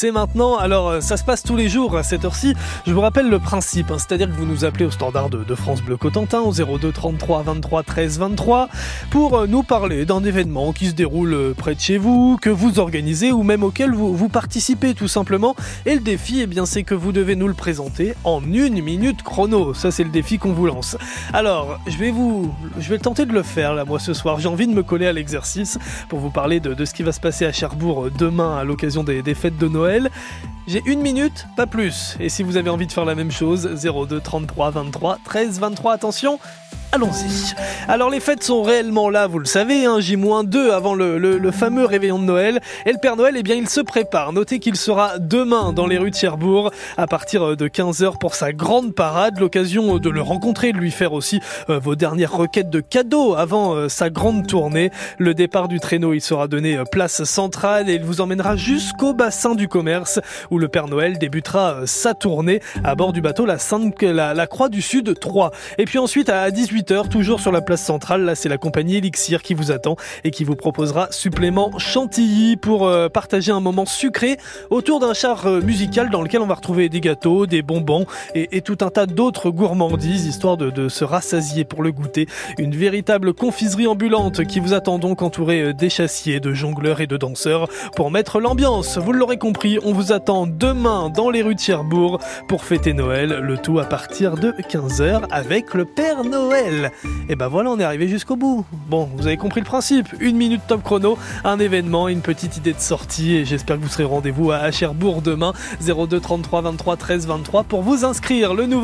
C'est maintenant, alors euh, ça se passe tous les jours à cette heure-ci. Je vous rappelle le principe, hein, c'est-à-dire que vous nous appelez au standard de, France Bleu Cotentin au 02 33 23 13 23 pour euh, nous parler d'un événement qui se déroule euh, près de chez vous, que vous organisez ou même auquel vous, participez tout simplement. Et le défi, eh bien, c'est que vous devez nous le présenter en une minute chrono. Ça, c'est le défi qu'on vous lance. Alors, je vais vous, je vais tenter de le faire là, moi ce soir. J'ai envie de me coller à l'exercice pour vous parler de, ce qui va se passer à Cherbourg demain à l'occasion des fêtes de Noël. J'ai une minute, pas plus. Et si vous avez envie de faire la même chose, 02 33 23 13 23, attention, Allons-y. Alors les fêtes sont réellement là, vous le savez, hein, J-2 avant le, fameux réveillon de Noël. Et le Père Noël, eh bien, il se prépare. Notez qu'il sera demain dans les rues de Cherbourg à partir de 15h pour sa grande parade. L'occasion de le rencontrer, de lui faire aussi euh, vos dernières requêtes de cadeaux avant euh, sa grande tournée. Le départ du traîneau, il sera donné euh, place centrale et il vous emmènera jusqu'au bassin du commerce où le Père Noël débutera sa tournée à bord du bateau la, Sainte, la, la Croix du Sud 3. Et puis ensuite à 18 toujours sur la place centrale. Là, c'est la compagnie Elixir qui vous attend et qui vous proposera supplément chantilly pour euh, partager un moment sucré autour d'un char euh, musical dans lequel on va retrouver des gâteaux, des bonbons et, tout un tas d'autres gourmandises histoire de, se rassasier pour le goûter. Une véritable confiserie ambulante qui vous attend donc entourée euh, d'échassiers, de jongleurs et de danseurs pour mettre l'ambiance. Vous l'aurez compris, on vous attend demain dans les rues de Cherbourg pour fêter Noël, le tout à partir de 15h avec le Père Et ben voilà, on est arrivé jusqu'au bout. Bon, vous avez compris le principe. Une minute top chrono, un événement, une petite idée de sortie. Et j'espère que vous serez rendez-vous à Cherbourg demain, 02 33 23 13 23 pour vous inscrire. Le nouveau